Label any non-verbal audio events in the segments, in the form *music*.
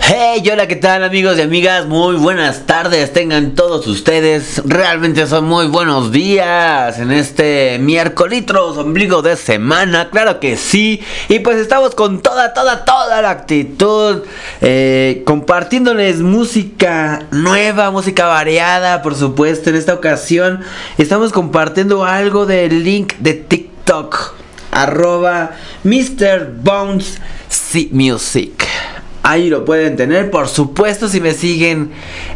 Hey, hola, ¿qué tal amigos y amigas? Muy buenas tardes, tengan todos ustedes. Realmente son muy buenos días en este miércoles, ombligo de semana, claro que sí. Y pues estamos con toda, toda, toda la actitud, eh, compartiéndoles música nueva, música variada, por supuesto. En esta ocasión estamos compartiendo algo del link de TikTok, arroba Mr. Bones Music. Ahí lo pueden tener, por supuesto, si me siguen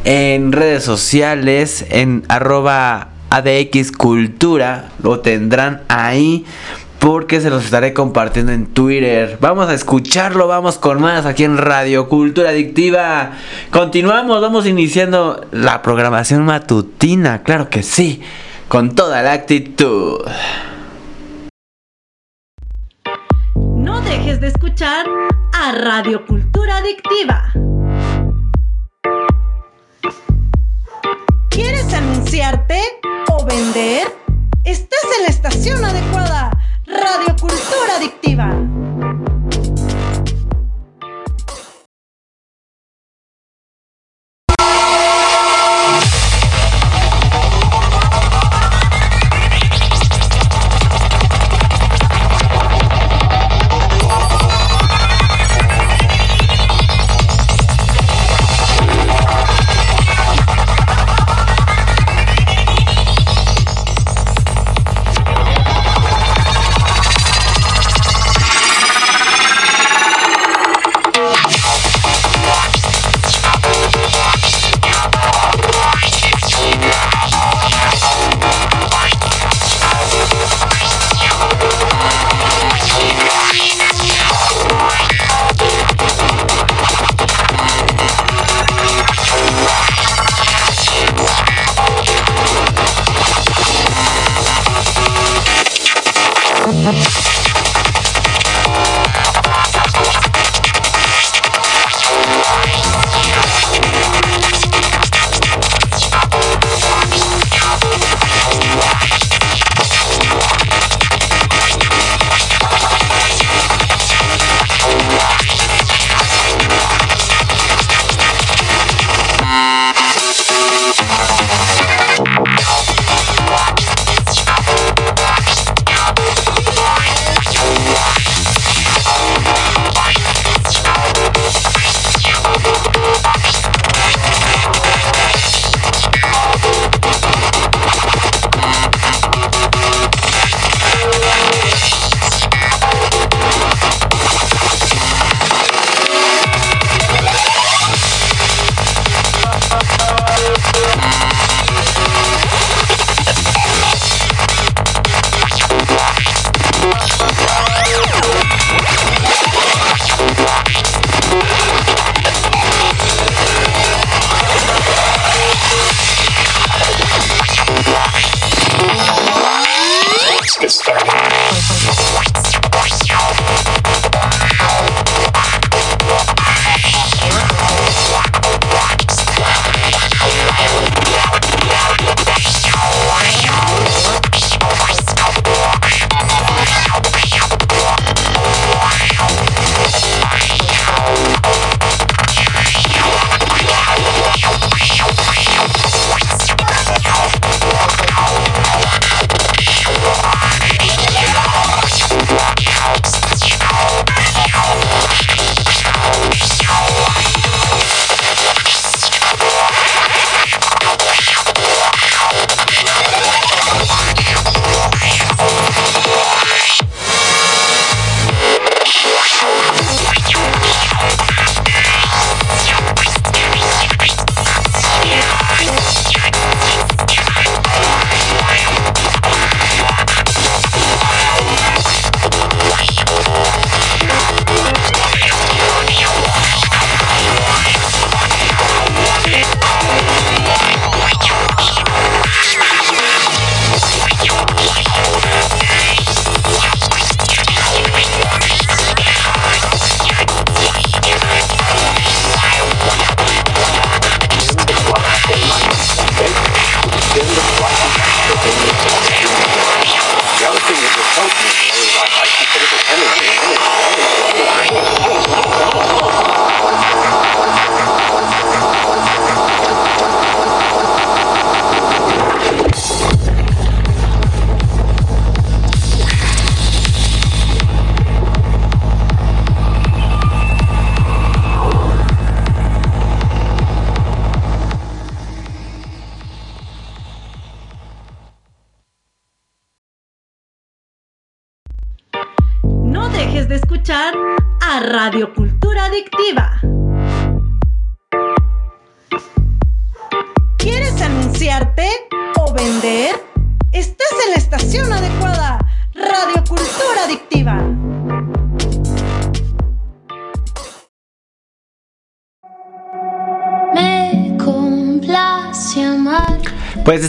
en redes sociales, en arroba ADX Cultura, lo tendrán ahí porque se los estaré compartiendo en Twitter. Vamos a escucharlo, vamos con más aquí en Radio Cultura Adictiva. Continuamos, vamos iniciando la programación matutina, claro que sí, con toda la actitud. De escuchar a Radio Cultura Adictiva. ¿Quieres anunciarte o vender? Estás en la estación adecuada. Radio Cultura Adictiva.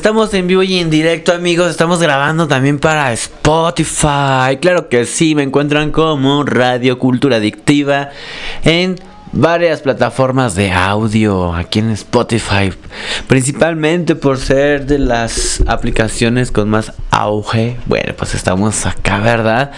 Estamos en vivo y en directo amigos, estamos grabando también para Spotify. Claro que sí, me encuentran como Radio Cultura Adictiva en varias plataformas de audio aquí en Spotify, principalmente por ser de las aplicaciones con más auge. Bueno, pues estamos acá, ¿verdad?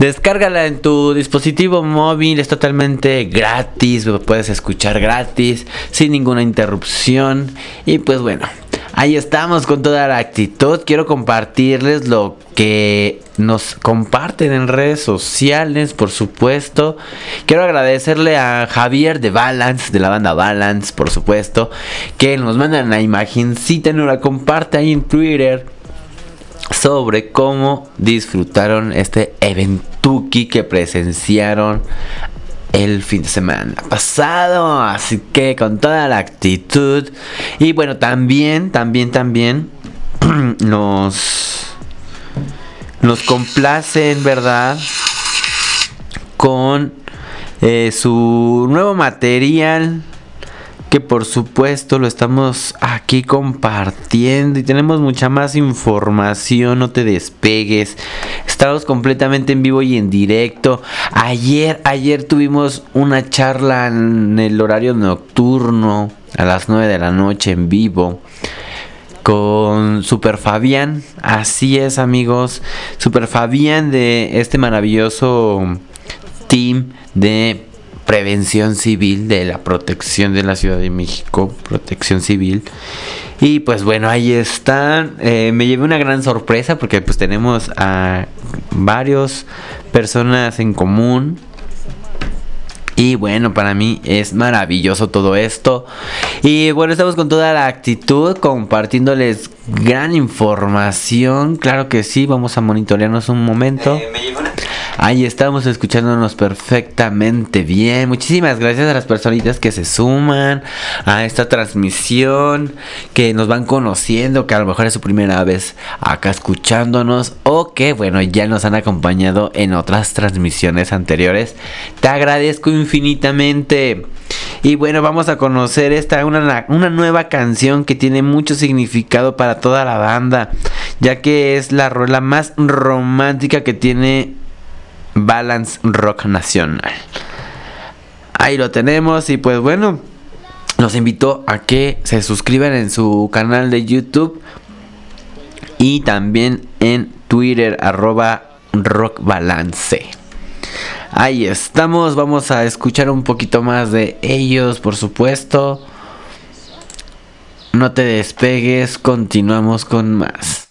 Descárgala en tu dispositivo móvil, es totalmente gratis, lo puedes escuchar gratis, sin ninguna interrupción. Y pues bueno, Ahí estamos con toda la actitud. Quiero compartirles lo que nos comparten en redes sociales, por supuesto. Quiero agradecerle a Javier de Balance, de la banda Balance, por supuesto, que nos mandan la imagencita, nos la comparte ahí en Twitter sobre cómo disfrutaron este eventuki que presenciaron el fin de semana pasado. Así que con toda la actitud. Y bueno, también, también, también *clears throat* nos, nos complacen, ¿verdad? Con eh, su nuevo material que por supuesto lo estamos aquí compartiendo y tenemos mucha más información, no te despegues. Estamos completamente en vivo y en directo. Ayer, ayer tuvimos una charla en el horario nocturno a las 9 de la noche en vivo con Super Fabián. Así es, amigos. Super Fabián de este maravilloso team de prevención civil de la protección de la Ciudad de México, protección civil. Y pues bueno, ahí están. Eh, me llevé una gran sorpresa porque pues tenemos a varios personas en común. Y bueno, para mí es maravilloso todo esto. Y bueno, estamos con toda la actitud, compartiéndoles gran información. Claro que sí, vamos a monitorearnos un momento. Eh, me Ahí estamos escuchándonos perfectamente bien. Muchísimas gracias a las personitas que se suman a esta transmisión, que nos van conociendo, que a lo mejor es su primera vez acá escuchándonos o que bueno, ya nos han acompañado en otras transmisiones anteriores. Te agradezco infinitamente. Y bueno, vamos a conocer esta una, una nueva canción que tiene mucho significado para toda la banda, ya que es la rola más romántica que tiene Balance Rock Nacional. Ahí lo tenemos y pues bueno, los invito a que se suscriban en su canal de YouTube y también en Twitter arroba Rock Balance. Ahí estamos, vamos a escuchar un poquito más de ellos, por supuesto. No te despegues, continuamos con más.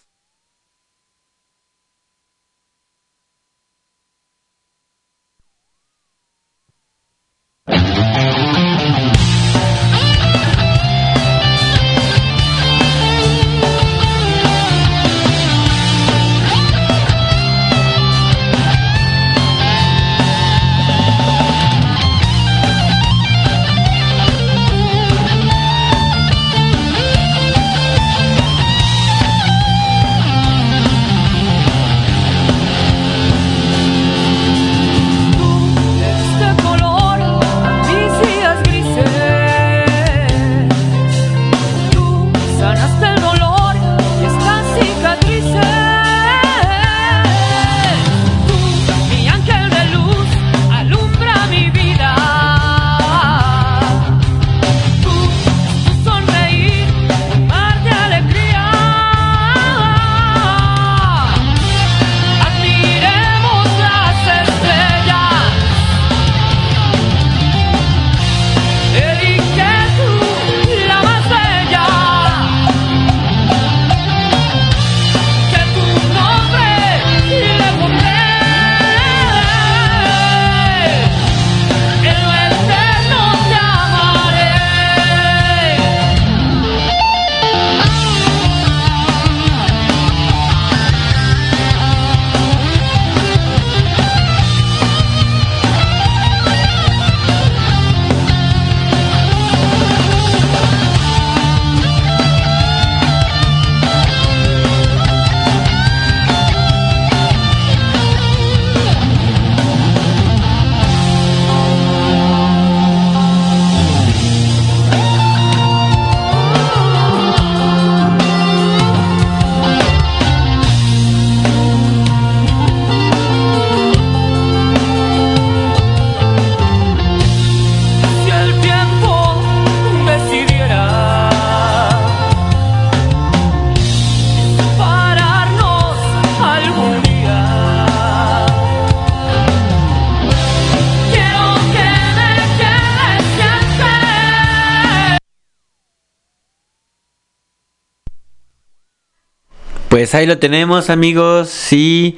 Pues ahí lo tenemos amigos, sí,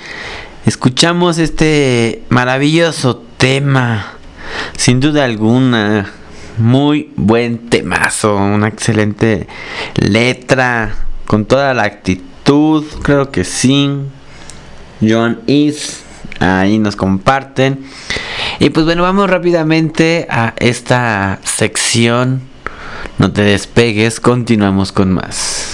escuchamos este maravilloso tema, sin duda alguna, muy buen temazo, una excelente letra, con toda la actitud, creo que sí. John Is, ahí nos comparten. Y pues bueno, vamos rápidamente a esta sección. No te despegues, continuamos con más.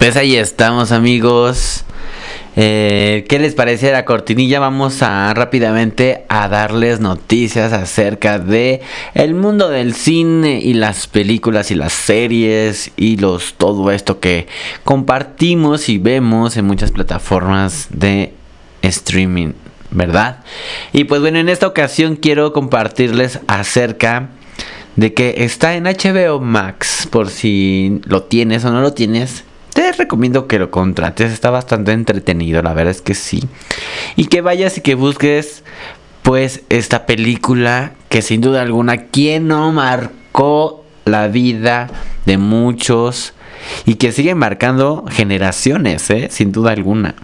Pues ahí estamos amigos. Eh, ¿Qué les parece la cortinilla? Vamos a rápidamente a darles noticias acerca de el mundo del cine y las películas y las series y los todo esto que compartimos y vemos en muchas plataformas de streaming, ¿verdad? Y pues bueno, en esta ocasión quiero compartirles acerca de que está en HBO Max por si lo tienes o no lo tienes te recomiendo que lo contrates, está bastante entretenido, la verdad es que sí. Y que vayas y que busques pues esta película que sin duda alguna, quien no marcó la vida de muchos y que sigue marcando generaciones, ¿eh? sin duda alguna.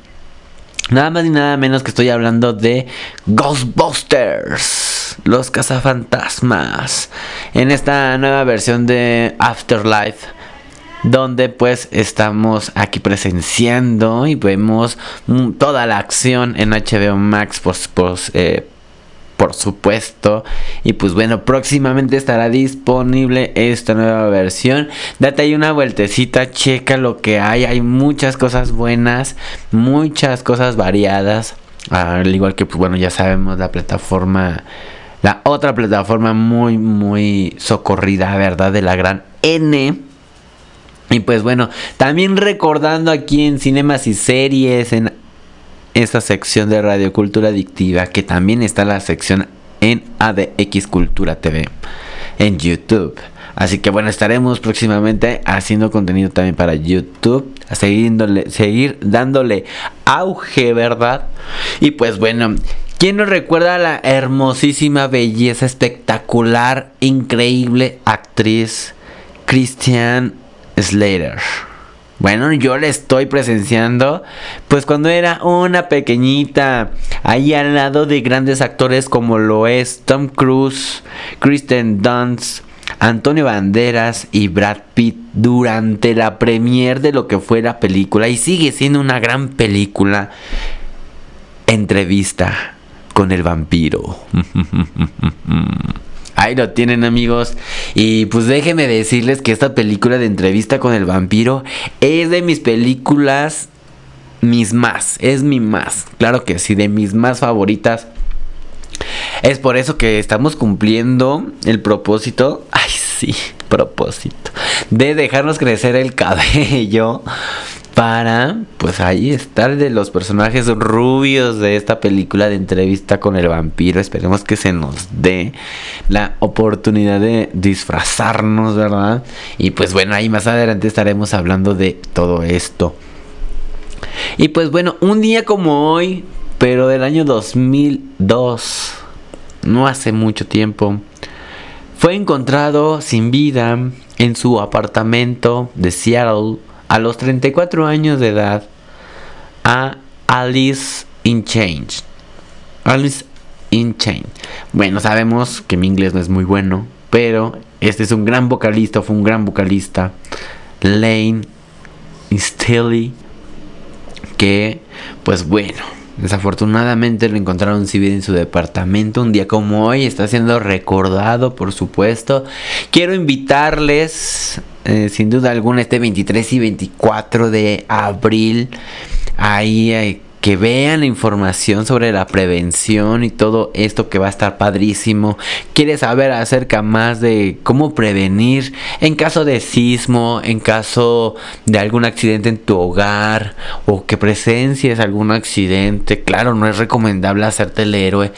Nada más ni nada menos que estoy hablando de Ghostbusters, los cazafantasmas, en esta nueva versión de Afterlife donde pues estamos aquí presenciando y vemos mm, toda la acción en HBO Max pues, pues, eh, por supuesto. Y pues bueno, próximamente estará disponible esta nueva versión. Date ahí una vueltecita, checa lo que hay. Hay muchas cosas buenas, muchas cosas variadas. Al igual que pues bueno, ya sabemos la plataforma, la otra plataforma muy, muy socorrida, ¿verdad? De la gran N y pues bueno, también recordando aquí en cinemas y series, en esta sección de Radio Cultura Adictiva, que también está la sección en ADX Cultura TV, en YouTube. Así que bueno, estaremos próximamente haciendo contenido también para YouTube, seguir, seguir dándole auge, ¿verdad? Y pues bueno, ¿quién nos recuerda a la hermosísima, belleza, espectacular, increíble actriz Christian Slater. Bueno, yo le estoy presenciando, pues cuando era una pequeñita, ahí al lado de grandes actores como lo es Tom Cruise, Kristen Dunst, Antonio Banderas y Brad Pitt durante la premiere de lo que fue la película y sigue siendo una gran película. Entrevista con el vampiro. *laughs* Ahí lo tienen amigos. Y pues déjenme decirles que esta película de entrevista con el vampiro es de mis películas, mis más, es mi más. Claro que sí, de mis más favoritas. Es por eso que estamos cumpliendo el propósito. Ay, sí, propósito. De dejarnos crecer el cabello para, pues ahí estar de los personajes rubios de esta película de entrevista con el vampiro. Esperemos que se nos dé la oportunidad de disfrazarnos, ¿verdad? Y pues bueno, ahí más adelante estaremos hablando de todo esto. Y pues bueno, un día como hoy, pero del año 2002, no hace mucho tiempo, fue encontrado sin vida en su apartamento de Seattle a los 34 años de edad a Alice in Change. Alice in Chains. Bueno, sabemos que mi inglés no es muy bueno, pero este es un gran vocalista, fue un gran vocalista. Lane Staley, que pues bueno, desafortunadamente lo encontraron civil en su departamento un día como hoy, está siendo recordado por supuesto. Quiero invitarles eh, sin duda alguna este 23 y 24 de abril. Ahí que vean la información sobre la prevención y todo esto que va a estar padrísimo. Quieres saber acerca más de cómo prevenir en caso de sismo, en caso de algún accidente en tu hogar o que presencies algún accidente. Claro, no es recomendable hacerte el héroe,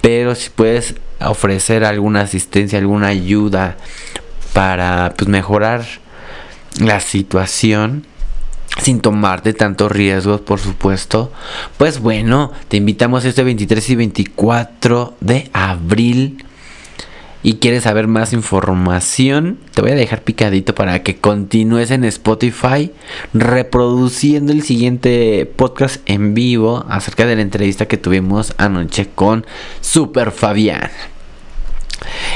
pero si puedes ofrecer alguna asistencia, alguna ayuda para pues, mejorar la situación sin tomarte tantos riesgos, por supuesto. Pues bueno, te invitamos este 23 y 24 de abril. Y quieres saber más información, te voy a dejar picadito para que continúes en Spotify reproduciendo el siguiente podcast en vivo acerca de la entrevista que tuvimos anoche con Super Fabián.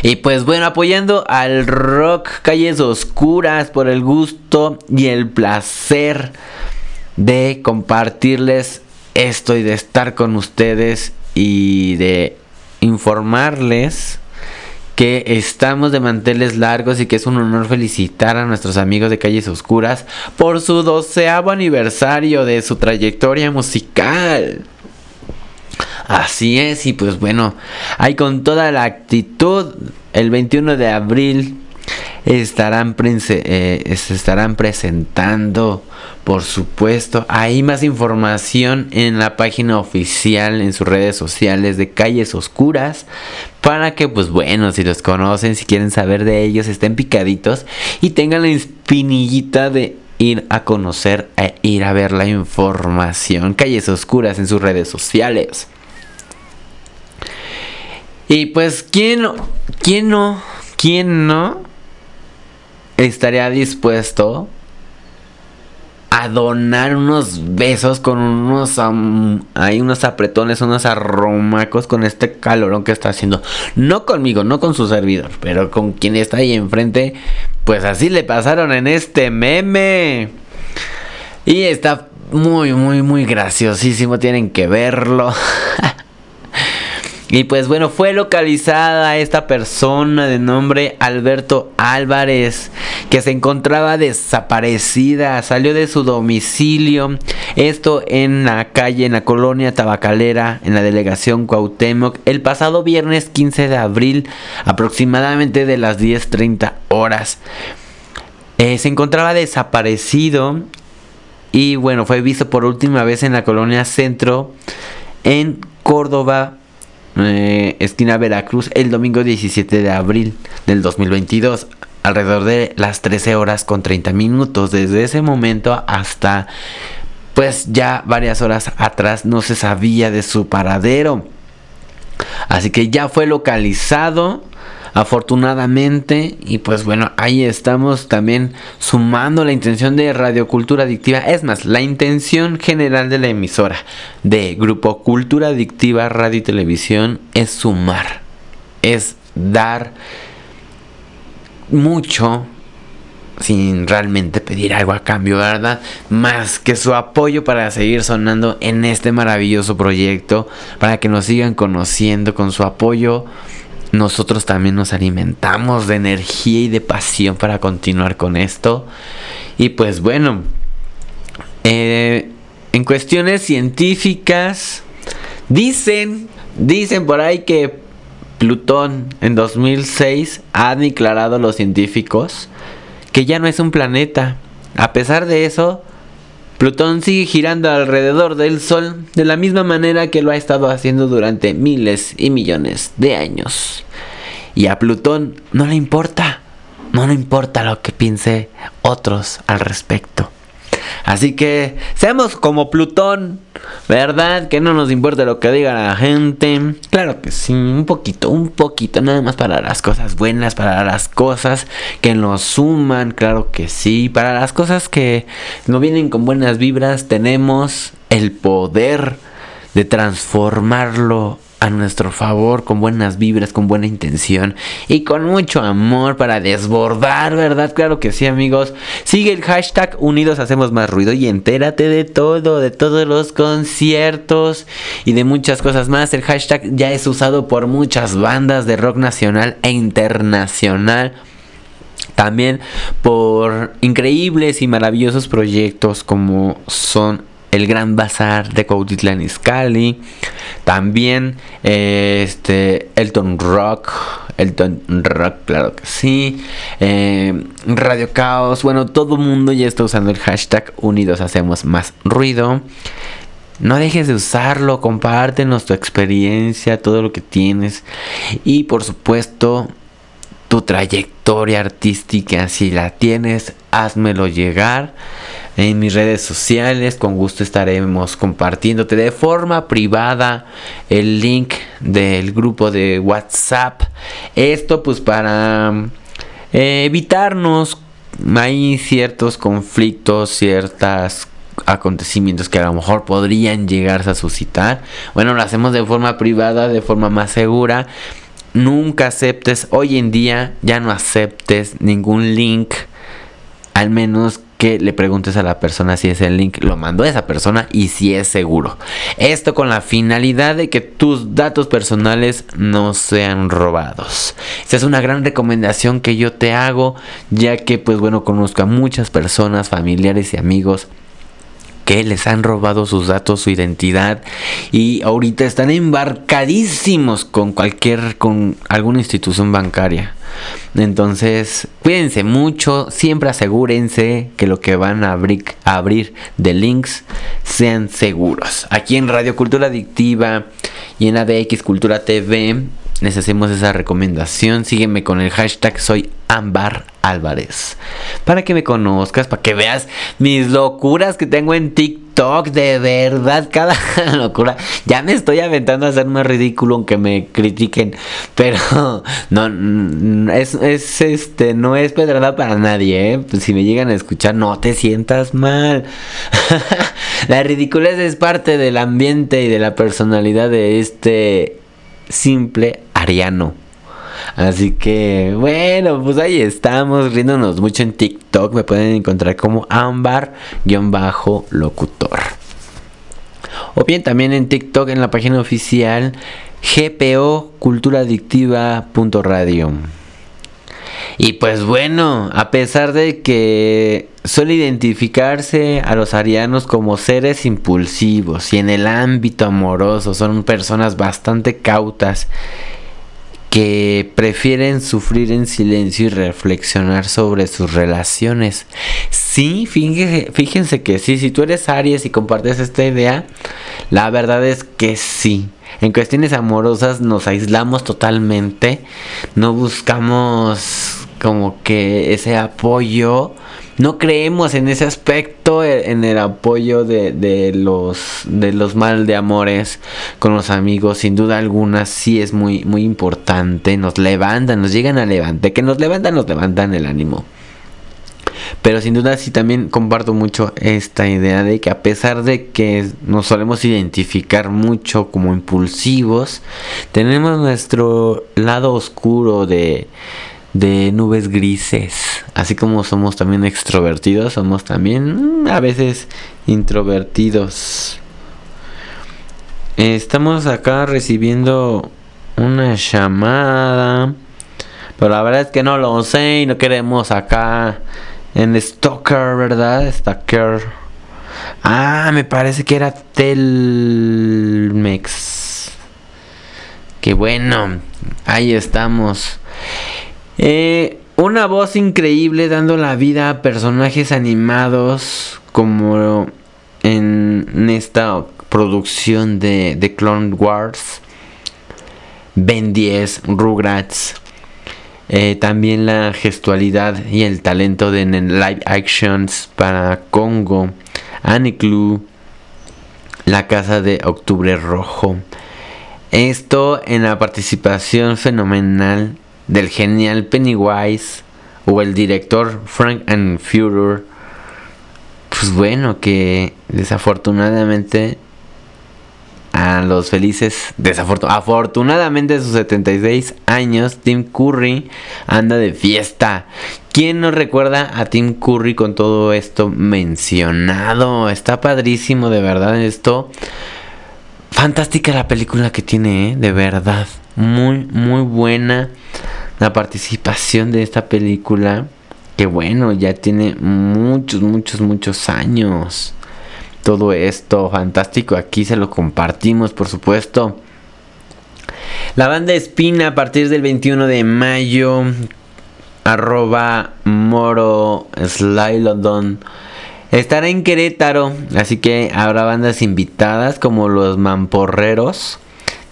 Y pues bueno, apoyando al rock Calles Oscuras por el gusto y el placer de compartirles esto y de estar con ustedes y de informarles que estamos de manteles largos y que es un honor felicitar a nuestros amigos de Calles Oscuras por su doceavo aniversario de su trayectoria musical. Así es, y pues bueno, ahí con toda la actitud, el 21 de abril estarán eh, se estarán presentando, por supuesto. Hay más información en la página oficial, en sus redes sociales de Calles Oscuras, para que, pues bueno, si los conocen, si quieren saber de ellos, estén picaditos y tengan la espinillita de ir a conocer e ir a ver la información. Calles Oscuras en sus redes sociales. Y pues, ¿quién, quién no? ¿Quién no estaría dispuesto a donar unos besos con unos hay unos apretones, unos arromacos con este calorón que está haciendo. No conmigo, no con su servidor, pero con quien está ahí enfrente. Pues así le pasaron en este meme. Y está muy, muy, muy graciosísimo. Tienen que verlo. *laughs* Y pues bueno, fue localizada esta persona de nombre Alberto Álvarez, que se encontraba desaparecida, salió de su domicilio, esto en la calle, en la colonia tabacalera, en la delegación Cuauhtémoc, el pasado viernes 15 de abril, aproximadamente de las 10.30 horas. Eh, se encontraba desaparecido y bueno, fue visto por última vez en la colonia Centro, en Córdoba, eh, esquina Veracruz, el domingo 17 de abril del 2022, alrededor de las 13 horas con 30 minutos. Desde ese momento hasta pues ya varias horas atrás no se sabía de su paradero. Así que ya fue localizado afortunadamente y pues bueno ahí estamos también sumando la intención de Radio Cultura Adictiva es más la intención general de la emisora de Grupo Cultura Adictiva Radio y Televisión es sumar es dar mucho sin realmente pedir algo a cambio, ¿verdad? Más que su apoyo para seguir sonando en este maravilloso proyecto, para que nos sigan conociendo con su apoyo nosotros también nos alimentamos de energía y de pasión para continuar con esto. Y pues bueno, eh, en cuestiones científicas, dicen, dicen por ahí que Plutón en 2006 ha declarado los científicos que ya no es un planeta. A pesar de eso, Plutón sigue girando alrededor del Sol de la misma manera que lo ha estado haciendo durante miles y millones de años. Y a Plutón no le importa, no le importa lo que piense otros al respecto. Así que seamos como Plutón, ¿verdad? Que no nos importa lo que diga la gente. Claro que sí, un poquito, un poquito, nada más para las cosas buenas, para las cosas que nos suman, claro que sí. Para las cosas que no vienen con buenas vibras, tenemos el poder de transformarlo a nuestro favor, con buenas vibras, con buena intención y con mucho amor para desbordar, ¿verdad? Claro que sí, amigos. Sigue el hashtag Unidos Hacemos Más Ruido y entérate de todo, de todos los conciertos y de muchas cosas más. El hashtag ya es usado por muchas bandas de rock nacional e internacional también por increíbles y maravillosos proyectos como son el Gran Bazar de Cuautitlán Izcalli, también este Elton Rock, Elton Rock, claro que sí, eh, Radio Caos, bueno, todo el mundo ya está usando el hashtag Unidos Hacemos Más Ruido. No dejes de usarlo, compártenos tu experiencia, todo lo que tienes. Y por supuesto, tu trayectoria artística. Si la tienes, házmelo llegar en mis redes sociales. Con gusto estaremos compartiéndote de forma privada el link del grupo de WhatsApp. Esto pues para eh, evitarnos hay ciertos conflictos, ciertas acontecimientos que a lo mejor podrían llegarse a suscitar. Bueno, lo hacemos de forma privada, de forma más segura. Nunca aceptes, hoy en día ya no aceptes ningún link, al menos que le preguntes a la persona si ese link lo mandó esa persona y si es seguro. Esto con la finalidad de que tus datos personales no sean robados. Esta es una gran recomendación que yo te hago, ya que pues bueno, conozco a muchas personas, familiares y amigos que les han robado sus datos, su identidad y ahorita están embarcadísimos con cualquier, con alguna institución bancaria. Entonces, cuídense mucho, siempre asegúrense que lo que van a abrir, abrir de links sean seguros. Aquí en Radio Cultura Adictiva y en ADX Cultura TV les hacemos esa recomendación. Sígueme con el hashtag soy Ámbar Álvarez. Para que me conozcas, para que veas mis locuras que tengo en TikTok. De verdad, *laughs* cada locura. Ya me estoy aventando a hacer más ridículo aunque me critiquen. Pero *laughs* no, es, es este, no es pedrada para nadie, ¿eh? Pues si me llegan a escuchar, no te sientas mal. *laughs* la ridiculez es parte del ambiente y de la personalidad de este simple ariano. Así que bueno, pues ahí estamos riéndonos mucho en TikTok. Me pueden encontrar como ámbar-locutor. O bien también en TikTok en la página oficial gpo culturaadictiva.radio. Y pues bueno, a pesar de que suele identificarse a los arianos como seres impulsivos y en el ámbito amoroso son personas bastante cautas que prefieren sufrir en silencio y reflexionar sobre sus relaciones. Sí, fíjense, fíjense que sí, si tú eres Aries y compartes esta idea, la verdad es que sí. En cuestiones amorosas nos aislamos totalmente, no buscamos como que ese apoyo no creemos en ese aspecto, eh, en el apoyo de, los de los mal de amores con los amigos, sin duda alguna sí es muy muy importante, nos levantan, nos llegan a levantar, que nos levantan, nos levantan el ánimo. Pero sin duda sí también comparto mucho esta idea de que a pesar de que nos solemos identificar mucho como impulsivos, tenemos nuestro lado oscuro de de nubes grises. Así como somos también extrovertidos, somos también mm, a veces introvertidos. Estamos acá recibiendo una llamada. Pero la verdad es que no lo sé y no queremos acá en Stalker, ¿verdad? Stalker. Ah, me parece que era Telmex. Que bueno, ahí estamos. Eh, una voz increíble dando la vida a personajes animados como en esta producción de, Clone Wars. Ben 10, Rugrats. Eh, también la gestualidad y el talento de live actions para Congo. Aniklu. La Casa de Octubre Rojo. Esto en la participación fenomenal del genial Pennywise o el director Frank and Führer, pues bueno, que desafortunadamente a los felices, afortunadamente a sus 76 años, Tim Curry anda de fiesta. ¿Quién nos recuerda a Tim Curry con todo esto mencionado? Está padrísimo, de verdad, esto. Fantástica la película que tiene, ¿eh? de verdad. Muy, muy buena la participación de esta película. Que bueno, ya tiene muchos, muchos, muchos años. Todo esto fantástico. Aquí se lo compartimos, por supuesto. La banda Espina a partir del 21 de mayo. Arroba Moro London. Estará en Querétaro. Así que habrá bandas invitadas como los Mamporreros.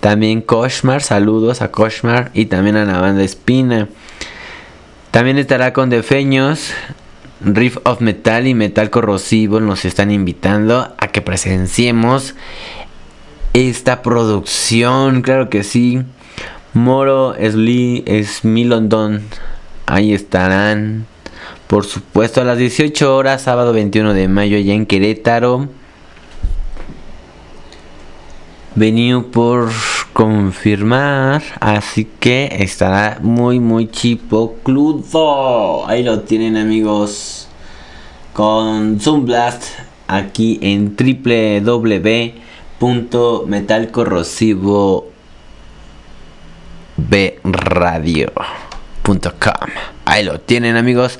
También Koshmar, saludos a Koshmar y también a la banda Espina. También estará con Defeños, Riff of Metal y Metal Corrosivo. Nos están invitando a que presenciemos esta producción. Claro que sí. Moro, Sli, Smilondon. Ahí estarán. Por supuesto, a las 18 horas, sábado 21 de mayo, allá en Querétaro. Venido por confirmar. Así que estará muy, muy chipo. Cludo. Ahí lo tienen, amigos. Con Zoom Blast. Aquí en www.metalcorrosivo.bradio.com. Ahí lo tienen, amigos.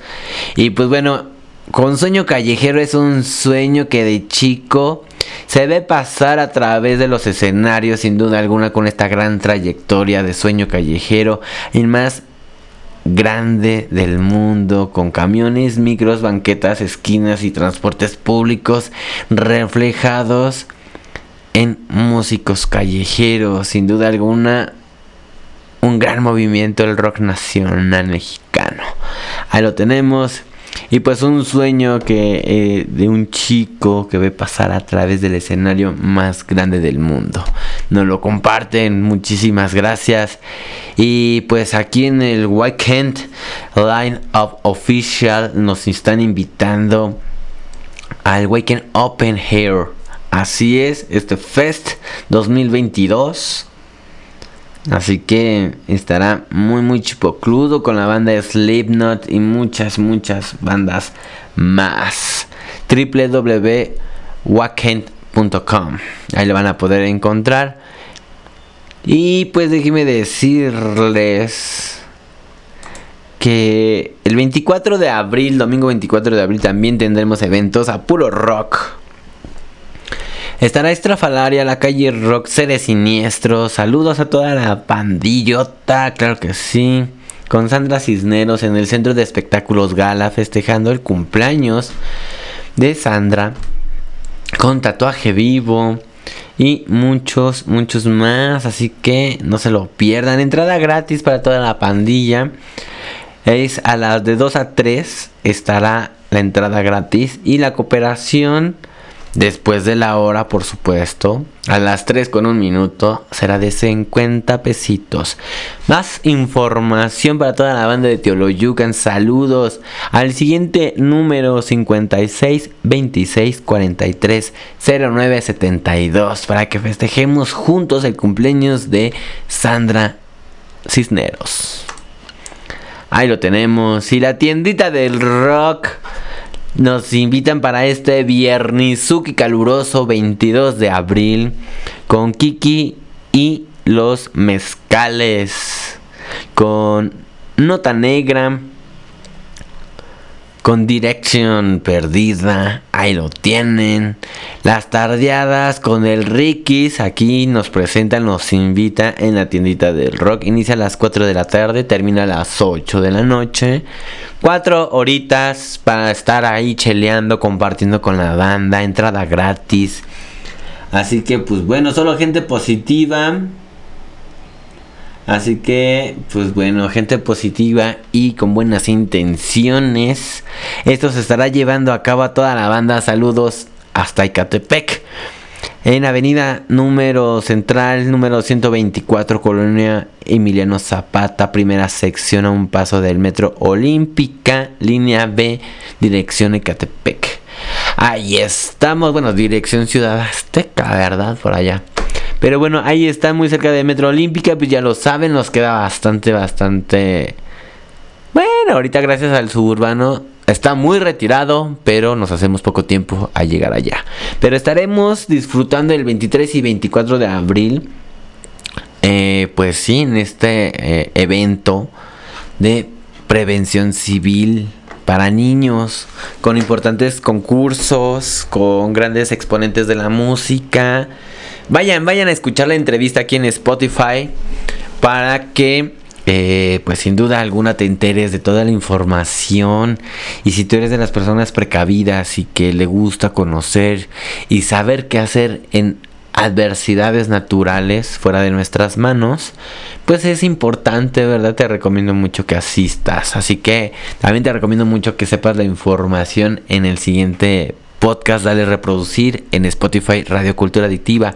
Y pues bueno, con sueño callejero es un sueño que de chico se ve pasar a través de los escenarios, sin duda alguna, con esta gran trayectoria de sueño callejero, el más grande del mundo, con camiones, micros, banquetas, esquinas y transportes públicos reflejados en músicos callejeros, sin duda alguna. Un gran movimiento del rock nacional mexicano. Ahí lo tenemos. Y pues un sueño que eh, de un chico que ve pasar a través del escenario más grande del mundo. Nos lo comparten, muchísimas gracias. Y pues aquí en el Weekend Line of Official nos están invitando al Weekend Open Hair. Así es, este Fest 2022 Así que estará muy muy chipocludo con la banda Slipknot y muchas muchas bandas más. www.wakent.com Ahí lo van a poder encontrar. Y pues déjenme decirles que el 24 de abril, domingo 24 de abril, también tendremos eventos a puro rock. Estará Estrafalaria, la calle Rock, de Siniestro. Saludos a toda la pandillota, claro que sí. Con Sandra Cisneros en el Centro de Espectáculos Gala, festejando el cumpleaños de Sandra. Con tatuaje vivo. Y muchos, muchos más. Así que no se lo pierdan. Entrada gratis para toda la pandilla. Es a las de 2 a 3 estará la entrada gratis. Y la cooperación Después de la hora, por supuesto, a las 3 con un minuto, será de 50 pesitos. Más información para toda la banda de Teoloyucan. Saludos al siguiente número 56 26 43 09 72 para que festejemos juntos el cumpleaños de Sandra Cisneros. Ahí lo tenemos. Y la tiendita del rock nos invitan para este Viernizuki caluroso 22 de abril con Kiki y los mezcales. Con Nota Negra. Con Direction Perdida. Ahí lo tienen. Las tardeadas con el Rikis. Aquí nos presentan, nos invita en la tiendita del rock. Inicia a las 4 de la tarde, termina a las 8 de la noche. Cuatro horitas para estar ahí cheleando, compartiendo con la banda, entrada gratis. Así que pues bueno, solo gente positiva. Así que, pues bueno, gente positiva y con buenas intenciones. Esto se estará llevando a cabo a toda la banda. Saludos hasta Icatepec en avenida número central, número 124, Colonia Emiliano Zapata, primera sección a un paso del metro Olímpica, línea B, dirección Ecatepec. Ahí estamos, bueno, dirección Ciudad Azteca, ¿verdad? Por allá. Pero bueno, ahí está muy cerca de Metro Olímpica, pues ya lo saben, nos queda bastante, bastante... Bueno, ahorita gracias al suburbano está muy retirado, pero nos hacemos poco tiempo a llegar allá. Pero estaremos disfrutando el 23 y 24 de abril, eh, pues sí, en este eh, evento de prevención civil para niños, con importantes concursos, con grandes exponentes de la música. Vayan, vayan a escuchar la entrevista aquí en Spotify para que eh, pues sin duda alguna te enteres de toda la información y si tú eres de las personas precavidas y que le gusta conocer y saber qué hacer en adversidades naturales fuera de nuestras manos, pues es importante, ¿verdad? Te recomiendo mucho que asistas. Así que también te recomiendo mucho que sepas la información en el siguiente podcast Dale Reproducir en Spotify Radio Cultura Adictiva.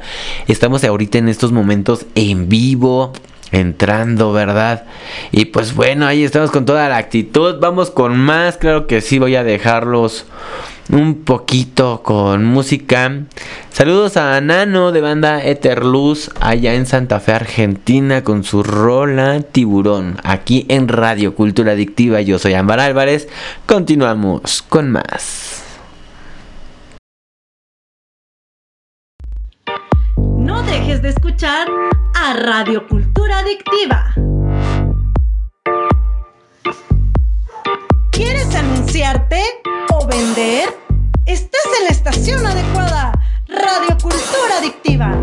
Estamos ahorita en estos momentos en vivo entrando, ¿verdad? Y pues bueno, ahí estamos con toda la actitud. Vamos con más, claro que sí, voy a dejarlos un poquito con música. Saludos a Nano de banda Etherluz allá en Santa Fe, Argentina, con su rola Tiburón, aquí en Radio Cultura Adictiva. Yo soy Ámbar Álvarez. Continuamos con más. Dejes de escuchar a Radio Cultura Adictiva. ¿Quieres anunciarte o vender? Estás en la estación adecuada. Radio Cultura Adictiva.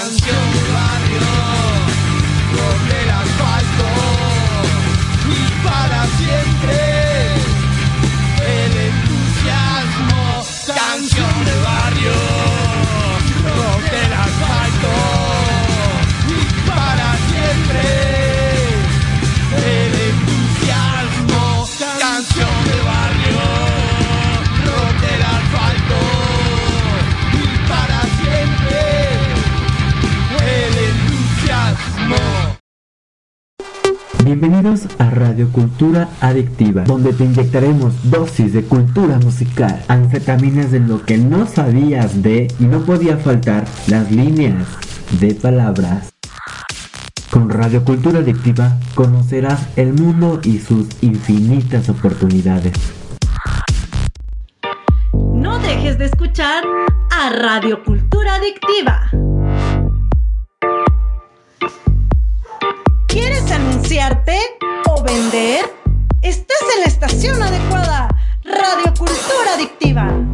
Canción. barrio, a Radio Cultura Adictiva, donde te inyectaremos dosis de cultura musical, anfetaminas de lo que no sabías de y no podía faltar las líneas de palabras. Con Radio Cultura Adictiva conocerás el mundo y sus infinitas oportunidades. No dejes de escuchar a Radio Cultura Adictiva. ¿Quieres anunciarte Estás en la estación adecuada, Radio Cultura Adictiva.